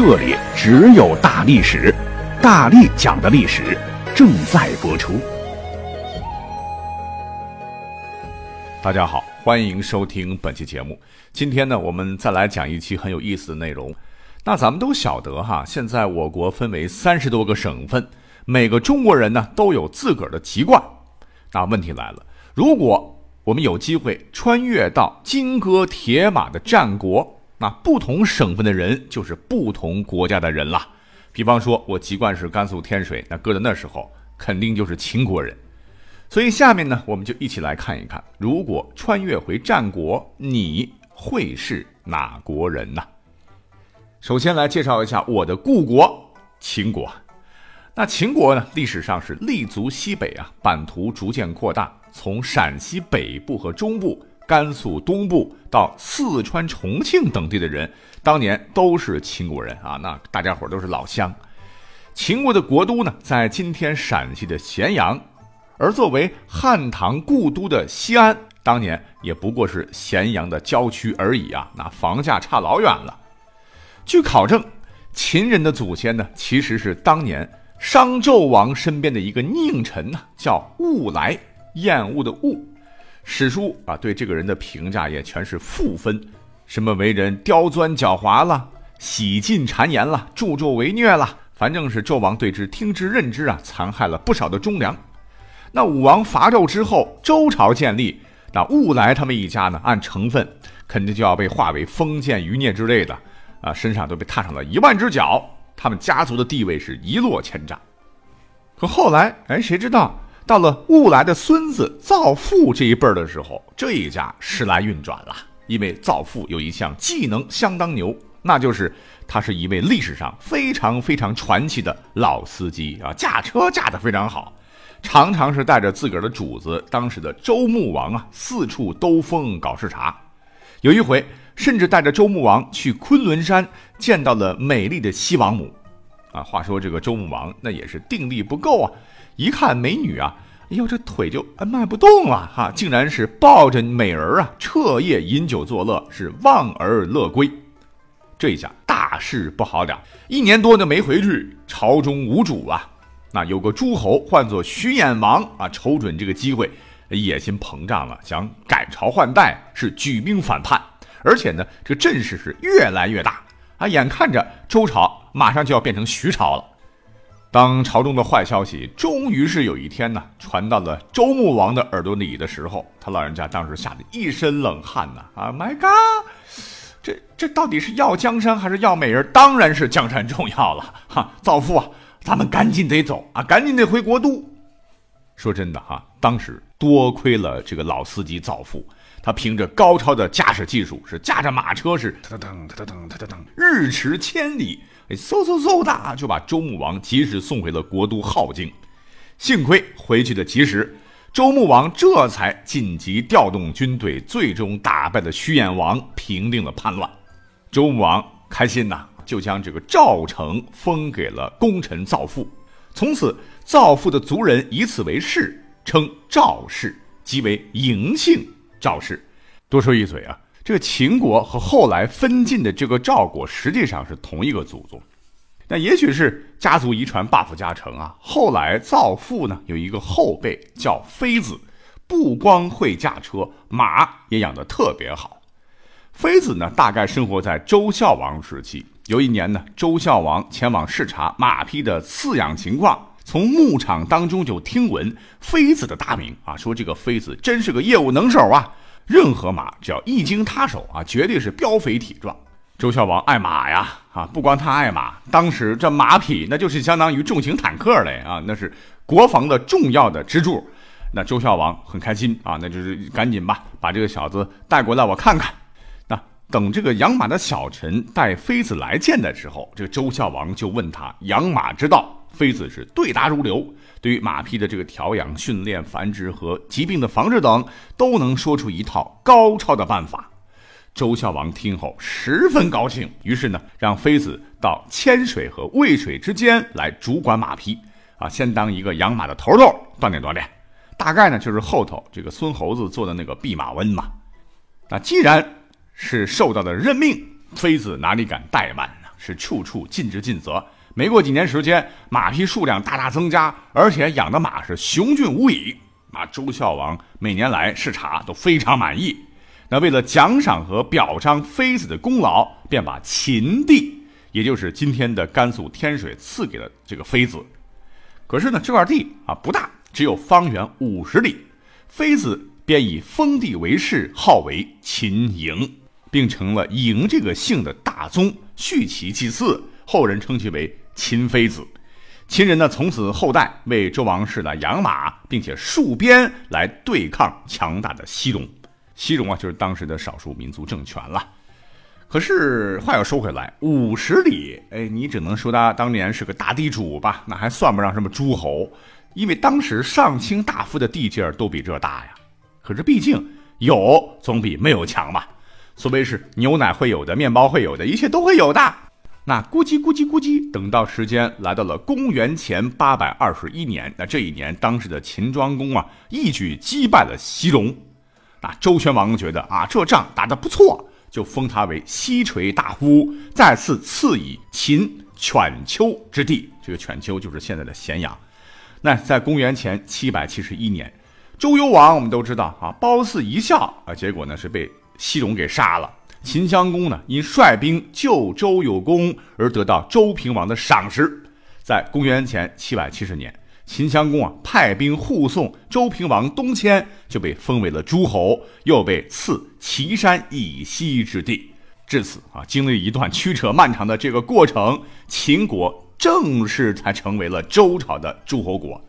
这里只有大历史，大力讲的历史正在播出。大家好，欢迎收听本期节目。今天呢，我们再来讲一期很有意思的内容。那咱们都晓得哈，现在我国分为三十多个省份，每个中国人呢都有自个儿的籍贯。那问题来了，如果我们有机会穿越到金戈铁马的战国。那不同省份的人就是不同国家的人了。比方说，我籍贯是甘肃天水，那搁在那时候肯定就是秦国人。所以下面呢，我们就一起来看一看，如果穿越回战国，你会是哪国人呢？首先来介绍一下我的故国秦国。那秦国呢，历史上是立足西北啊，版图逐渐扩大，从陕西北部和中部。甘肃东部到四川、重庆等地的人，当年都是秦国人啊，那大家伙都是老乡。秦国的国都呢，在今天陕西的咸阳，而作为汉唐故都的西安，当年也不过是咸阳的郊区而已啊，那房价差老远了。据考证，秦人的祖先呢，其实是当年商纣王身边的一个佞臣呢，叫兀来，厌恶的恶。史书啊，对这个人的评价也全是负分，什么为人刁钻狡猾了，喜尽谗言了，助纣为虐了，反正是纣王对之听之任之啊，残害了不少的忠良。那武王伐纣之后，周朝建立，那兀来他们一家呢，按成分肯定就要被划为封建余孽之类的，啊，身上都被踏上了一万只脚，他们家族的地位是一落千丈。可后来，哎，谁知道？到了兀来的孙子造父这一辈儿的时候，这一家时来运转了。因为造父有一项技能相当牛，那就是他是一位历史上非常非常传奇的老司机啊，驾车驾得非常好，常常是带着自个儿的主子，当时的周穆王啊，四处兜风搞视察。有一回，甚至带着周穆王去昆仑山见到了美丽的西王母。啊，话说这个周穆王那也是定力不够啊。一看美女啊，哎呦，这腿就迈不动了哈，竟然是抱着美人啊，彻夜饮酒作乐，是望而乐归。这一下大事不好了，一年多就没回去，朝中无主啊。那有个诸侯唤作徐衍王啊，瞅准这个机会，野心膨胀了，想改朝换代，是举兵反叛，而且呢，这个阵势是越来越大啊，眼看着周朝马上就要变成徐朝了。当朝中的坏消息终于是有一天呢传到了周穆王的耳朵里的时候，他老人家当时吓得一身冷汗呐！啊，My God，这这到底是要江山还是要美人？当然是江山重要了！哈，造父啊，咱们赶紧得走啊，赶紧得回国都。说真的哈，当时多亏了这个老司机造父，他凭着高超的驾驶技术，是驾着马车是噔噔噔噔噔噔噔，日驰千里。嗖嗖嗖的就把周穆王及时送回了国都镐京，幸亏回去的及时，周穆王这才紧急调动军队，最终打败了徐衍王，平定了叛乱。周穆王开心呐，就将这个赵城封给了功臣赵父，从此赵父的族人以此为氏，称赵氏，即为嬴姓赵氏。多说一嘴啊。这个秦国和后来分晋的这个赵国实际上是同一个祖宗，那也许是家族遗传 buff 加成啊。后来造父呢有一个后辈叫妃子，不光会驾车，马也养得特别好。妃子呢大概生活在周孝王时期。有一年呢，周孝王前往视察马匹的饲养情况，从牧场当中就听闻妃子的大名啊，说这个妃子真是个业务能手啊。任何马只要一经他手啊，绝对是膘肥体壮。周孝王爱马呀，啊，不光他爱马，当时这马匹那就是相当于重型坦克嘞啊，那是国防的重要的支柱。那周孝王很开心啊，那就是赶紧吧，把这个小子带过来我看看。那等这个养马的小臣带妃子来见的时候，这个周孝王就问他养马之道。妃子是对答如流，对于马匹的这个调养、训练、繁殖和疾病的防治等，都能说出一套高超的办法。周孝王听后十分高兴，于是呢，让妃子到千水和渭水之间来主管马匹，啊，先当一个养马的头头锻炼锻炼。大概呢，就是后头这个孙猴子做的那个弼马温嘛。那既然是受到的任命，妃子哪里敢怠慢呢？是处处尽职尽责。没过几年时间，马匹数量大大增加，而且养的马是雄俊无比。啊，周孝王每年来视察都非常满意。那为了奖赏和表彰妃子的功劳，便把秦地，也就是今天的甘肃天水，赐给了这个妃子。可是呢，这块地啊不大，只有方圆五十里。妃子便以封地为氏，号为秦嬴，并成了嬴这个姓的大宗，续其祭祀，后人称其为秦妃子。秦人呢，从此后代为周王室呢养马，并且戍边来对抗强大的西戎。西戎啊，就是当时的少数民族政权了。可是话又说回来，五十里，哎，你只能说他当年是个大地主吧？那还算不上什么诸侯，因为当时上卿大夫的地界都比这大呀。可是毕竟有总比没有强嘛。所谓是牛奶会有的，面包会有的，一切都会有的。那咕叽咕叽咕叽，等到时间来到了公元前八百二十一年，那这一年，当时的秦庄公啊，一举击败了西戎。那周宣王觉得啊，这仗打得不错，就封他为西垂大夫，再次赐以秦犬丘之地。这个犬丘就是现在的咸阳。那在公元前七百七十一年，周幽王我们都知道啊，褒姒一笑啊，结果呢是被西戎给杀了。秦襄公呢因率兵救周有功而得到周平王的赏识。在公元前七百七十年。秦襄公啊，派兵护送周平王东迁，就被封为了诸侯，又被赐岐山以西之地。至此啊，经历一段曲折漫长的这个过程，秦国正式才成为了周朝的诸侯国。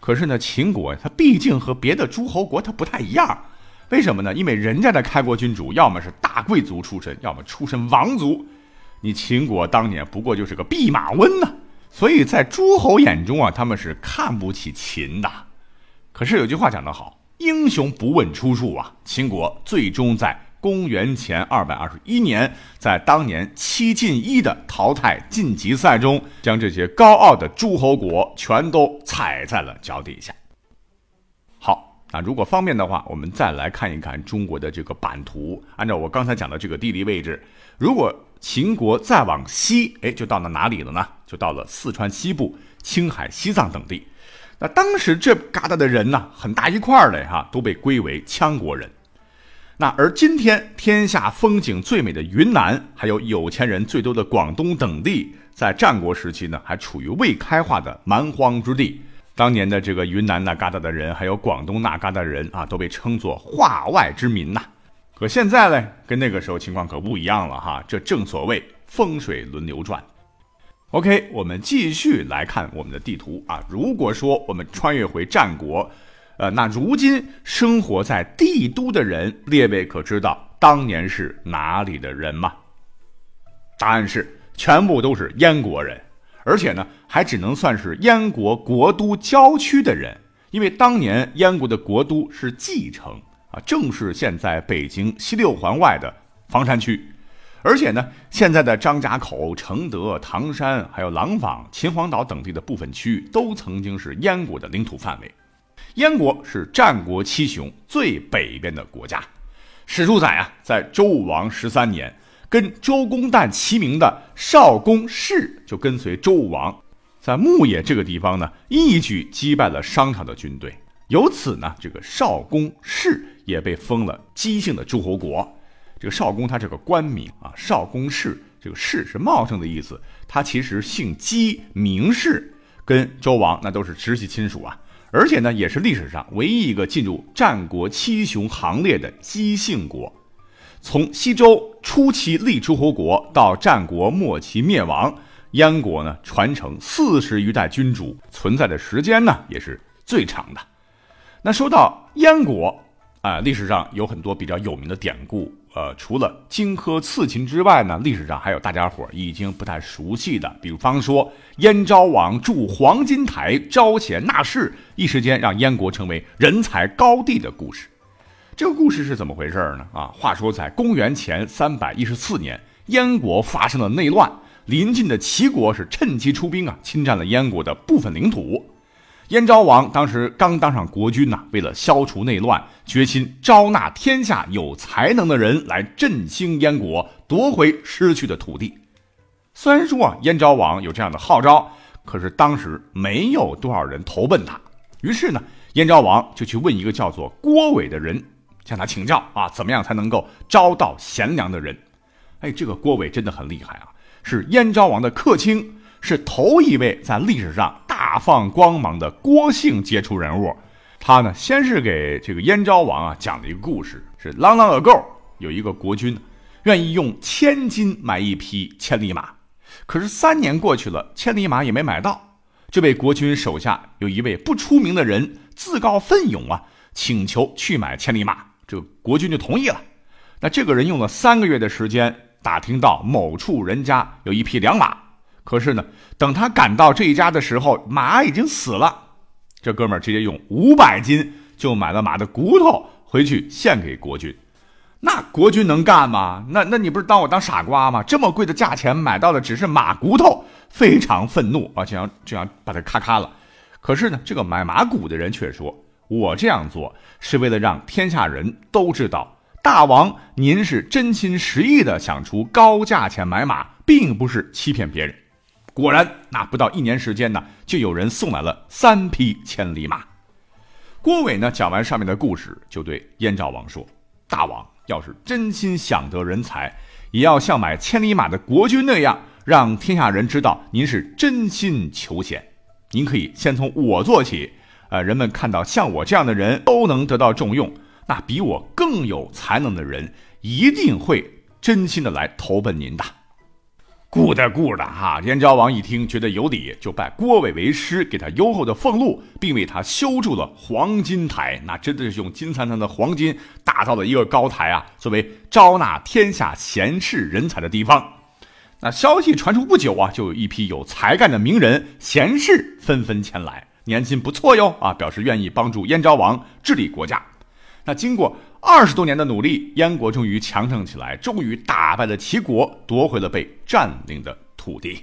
可是呢，秦国它毕竟和别的诸侯国它不太一样，为什么呢？因为人家的开国君主要么是大贵族出身，要么出身王族，你秦国当年不过就是个弼马温呢。所以在诸侯眼中啊，他们是看不起秦的。可是有句话讲得好，“英雄不问出处”啊。秦国最终在公元前二百二十一年，在当年七进一的淘汰晋级赛中，将这些高傲的诸侯国全都踩在了脚底下。好，那如果方便的话，我们再来看一看中国的这个版图。按照我刚才讲的这个地理位置，如果秦国再往西，哎，就到了哪里了呢？就到了四川西部、青海、西藏等地。那当时这旮瘩的人呢，很大一块儿的哈，都被归为羌国人。那而今天天下风景最美的云南，还有有钱人最多的广东等地，在战国时期呢，还处于未开化的蛮荒之地。当年的这个云南那旮瘩的人，还有广东那旮瘩人啊，都被称作化外之民呐。可现在呢，跟那个时候情况可不一样了哈。这正所谓风水轮流转。OK，我们继续来看我们的地图啊。如果说我们穿越回战国，呃，那如今生活在帝都的人，列位可知道当年是哪里的人吗？答案是全部都是燕国人，而且呢，还只能算是燕国国都郊区的人，因为当年燕国的国都是蓟城。啊，正是现在北京西六环外的房山区，而且呢，现在的张家口、承德、唐山，还有廊坊、秦皇岛等地的部分区域，都曾经是燕国的领土范围。燕国是战国七雄最北边的国家。史书载啊，在周武王十三年，跟周公旦齐名的少公氏就跟随周武王，在牧野这个地方呢，一举击败了商朝的军队。由此呢，这个少公氏也被封了姬姓的诸侯国。这个少公他这个官名啊，少公氏，这个氏是茂盛的意思。他其实姓姬，名氏，跟周王那都是直系亲属啊。而且呢，也是历史上唯一一个进入战国七雄行列的姬姓国。从西周初期立诸侯国到战国末期灭亡，燕国呢传承四十余代君主，存在的时间呢也是最长的。那说到燕国啊，历史上有很多比较有名的典故，呃，除了荆轲刺秦之外呢，历史上还有大家伙已经不太熟悉的，比方说燕昭王筑黄金台招贤纳士，一时间让燕国成为人才高地的故事。这个故事是怎么回事呢？啊，话说在公元前三百一十四年，燕国发生了内乱，临近的齐国是趁机出兵啊，侵占了燕国的部分领土。燕昭王当时刚当上国君呐，为了消除内乱，决心招纳天下有才能的人来振兴燕国，夺回失去的土地。虽然说啊，燕昭王有这样的号召，可是当时没有多少人投奔他。于是呢，燕昭王就去问一个叫做郭伟的人。向他请教啊，怎么样才能够招到贤良的人？哎，这个郭伟真的很厉害啊，是燕昭王的客卿，是头一位在历史上大放光芒的郭姓杰出人物。他呢，先是给这个燕昭王啊讲了一个故事，是 long long ago 有一个国君，愿意用千金买一匹千里马，可是三年过去了，千里马也没买到。这位国君手下有一位不出名的人，自告奋勇啊，请求去买千里马。这国君就同意了。那这个人用了三个月的时间打听到某处人家有一匹良马，可是呢，等他赶到这一家的时候，马已经死了。这哥们儿直接用五百金就买了马的骨头回去献给国君。那国君能干吗？那那你不是当我当傻瓜吗？这么贵的价钱买到的只是马骨头，非常愤怒啊，就想就想把它咔咔了。可是呢，这个买马骨的人却说。我这样做是为了让天下人都知道，大王您是真心实意的想出高价钱买马，并不是欺骗别人。果然，那不到一年时间呢，就有人送来了三匹千里马。郭伟呢讲完上面的故事，就对燕昭王说：“大王要是真心想得人才，也要像买千里马的国君那样，让天下人知道您是真心求贤。您可以先从我做起。”呃，人们看到像我这样的人都能得到重用，那比我更有才能的人一定会真心的来投奔您的。good good 哈，燕昭王一听觉得有理，就拜郭伟为师，给他优厚的俸禄，并为他修筑了黄金台。那真的是用金灿灿的黄金打造了一个高台啊，作为招纳天下贤士人才的地方。那消息传出不久啊，就有一批有才干的名人贤士纷纷前来。年薪不错哟啊，表示愿意帮助燕昭王治理国家。那经过二十多年的努力，燕国终于强盛起来，终于打败了齐国，夺回了被占领的土地。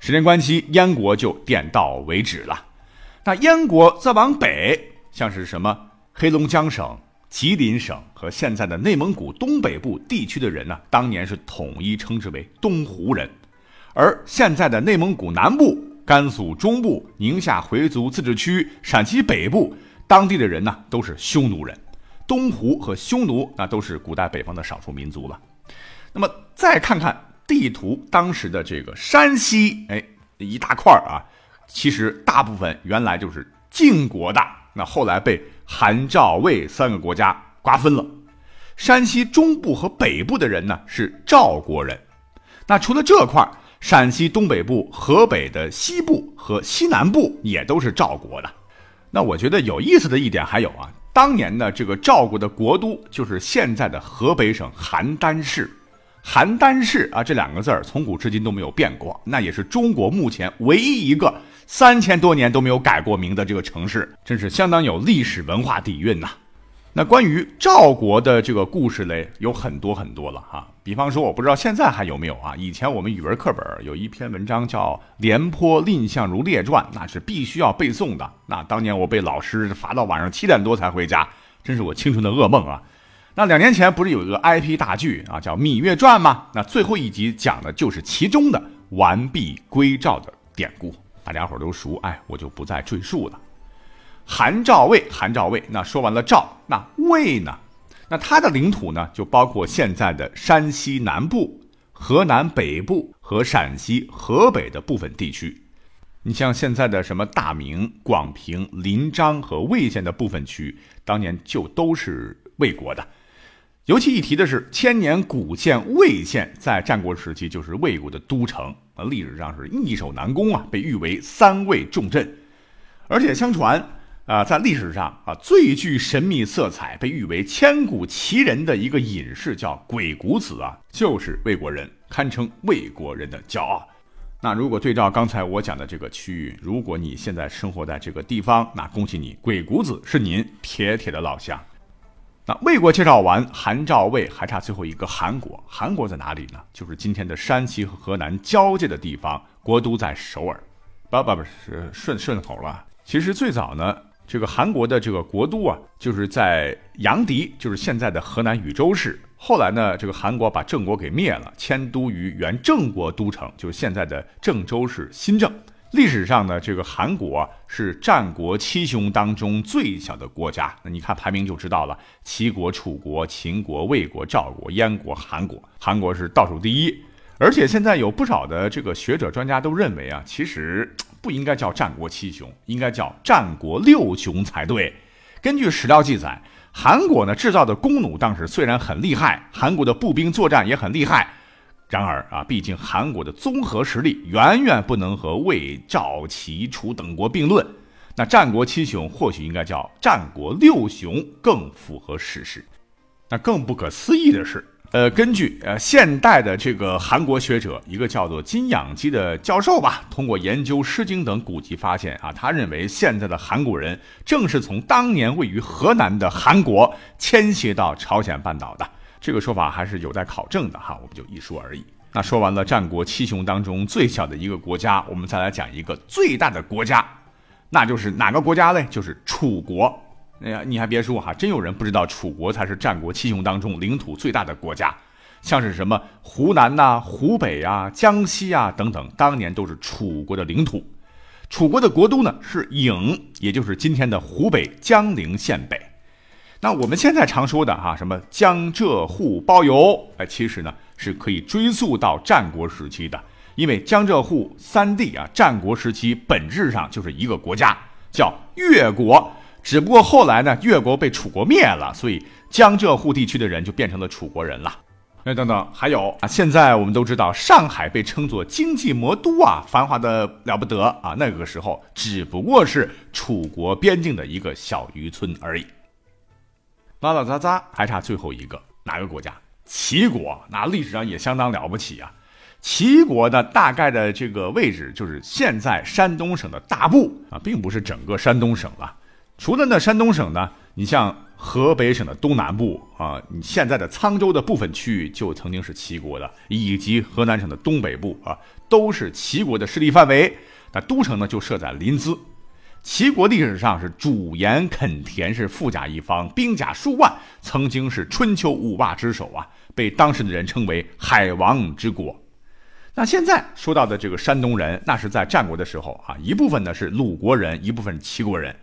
时间关系，燕国就点到为止了。那燕国再往北，像是什么黑龙江省、吉林省和现在的内蒙古东北部地区的人呢？当年是统一称之为东胡人，而现在的内蒙古南部。甘肃中部、宁夏回族自治区、陕西北部当地的人呢，都是匈奴人。东胡和匈奴那都是古代北方的少数民族了。那么再看看地图，当时的这个山西，哎，一大块啊，其实大部分原来就是晋国的，那后来被韩、赵、魏三个国家瓜分了。山西中部和北部的人呢是赵国人。那除了这块。陕西东北部、河北的西部和西南部也都是赵国的。那我觉得有意思的一点还有啊，当年的这个赵国的国都就是现在的河北省邯郸市。邯郸市啊，这两个字儿从古至今都没有变过，那也是中国目前唯一一个三千多年都没有改过名的这个城市，真是相当有历史文化底蕴呐。那关于赵国的这个故事嘞，有很多很多了哈。比方说，我不知道现在还有没有啊？以前我们语文课本有一篇文章叫《廉颇蔺相如列传》，那是必须要背诵的。那当年我被老师罚到晚上七点多才回家，真是我青春的噩梦啊。那两年前不是有一个 IP 大剧啊，叫《芈月传》吗？那最后一集讲的就是其中的完璧归赵的典故，大家伙都熟，哎，我就不再赘述了。韩赵魏，韩赵魏。那说完了赵，那魏呢？那它的领土呢，就包括现在的山西南部、河南北部和陕西、河北的部分地区。你像现在的什么大名、广平、临漳和魏县的部分区域，当年就都是魏国的。尤其一提的是，千年古县魏县，在战国时期就是魏国的都城，啊，历史上是易守难攻啊，被誉为三魏重镇。而且相传。啊，在历史上啊最具神秘色彩、被誉为千古奇人的一个隐士叫鬼谷子啊，就是魏国人，堪称魏国人的骄傲。那如果对照刚才我讲的这个区域，如果你现在生活在这个地方，那恭喜你，鬼谷子是您铁铁的老乡。那魏国介绍完，韩赵魏还差最后一个韩国。韩国在哪里呢？就是今天的山西和河南交界的地方，国都在首尔。不不不是顺顺口了。其实最早呢，这个韩国的这个国都啊，就是在阳翟，就是现在的河南禹州市。后来呢，这个韩国把郑国给灭了，迁都于原郑国都城，就是现在的郑州市新郑。历史上呢，这个韩国是战国七雄当中最小的国家。那你看排名就知道了：齐国、楚国、秦国、魏国、赵国、燕国、韩国。韩国是倒数第一。而且现在有不少的这个学者专家都认为啊，其实不应该叫战国七雄，应该叫战国六雄才对。根据史料记载，韩国呢制造的弓弩当时虽然很厉害，韩国的步兵作战也很厉害。然而啊，毕竟韩国的综合实力远远不能和魏、赵、齐、楚等国并论。那战国七雄或许应该叫战国六雄，更符合事实。那更不可思议的是，呃，根据呃现代的这个韩国学者，一个叫做金养基的教授吧，通过研究《诗经》等古籍发现啊，他认为现在的韩国人正是从当年位于河南的韩国迁徙到朝鲜半岛的。这个说法还是有待考证的哈，我们就一说而已。那说完了战国七雄当中最小的一个国家，我们再来讲一个最大的国家，那就是哪个国家嘞？就是楚国。哎呀，你还别说哈，真有人不知道楚国才是战国七雄当中领土最大的国家。像是什么湖南呐、湖北啊、江西啊等等，当年都是楚国的领土。楚国的国都呢是郢，也就是今天的湖北江陵县北。那我们现在常说的哈，什么江浙沪包邮，哎，其实呢是可以追溯到战国时期的，因为江浙沪三地啊，战国时期本质上就是一个国家，叫越国，只不过后来呢，越国被楚国灭了，所以江浙沪地区的人就变成了楚国人了。哎，等等，还有啊，现在我们都知道上海被称作经济魔都啊，繁华的了不得啊，那个时候只不过是楚国边境的一个小渔村而已。拉拉杂杂，还差最后一个哪个国家？齐国，那历史上也相当了不起啊。齐国的大概的这个位置就是现在山东省的大部啊，并不是整个山东省了。除了那山东省呢，你像河北省的东南部啊，你现在的沧州的部分区域就曾经是齐国的，以及河南省的东北部啊，都是齐国的势力范围。那都城呢，就设在临淄。齐国历史上是主盐垦田，是富甲一方，兵甲数万，曾经是春秋五霸之首啊，被当时的人称为海王之国。那现在说到的这个山东人，那是在战国的时候啊，一部分呢是鲁国人，一部分齐国人。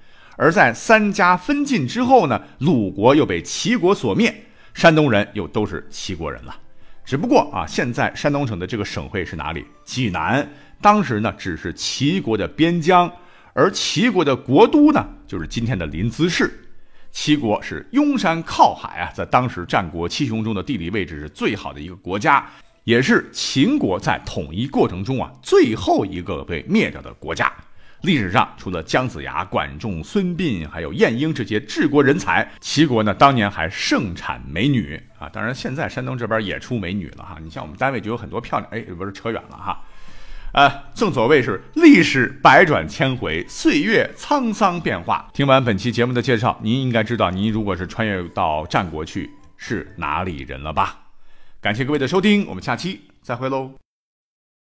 而在三家分晋之后呢，鲁国又被齐国所灭，山东人又都是齐国人了。只不过啊，现在山东省的这个省会是哪里？济南。当时呢，只是齐国的边疆。而齐国的国都呢，就是今天的临淄市。齐国是拥山靠海啊，在当时战国七雄中的地理位置是最好的一个国家，也是秦国在统一过程中啊最后一个被灭掉的国家。历史上除了姜子牙、管仲、孙膑，还有晏婴这些治国人才，齐国呢当年还盛产美女啊。当然，现在山东这边也出美女了哈。你像我们单位就有很多漂亮，哎，不是扯远了哈。呃，正所谓是历史百转千回，岁月沧桑变化。听完本期节目的介绍，您应该知道，您如果是穿越到战国去，是哪里人了吧？感谢各位的收听，我们下期再会喽。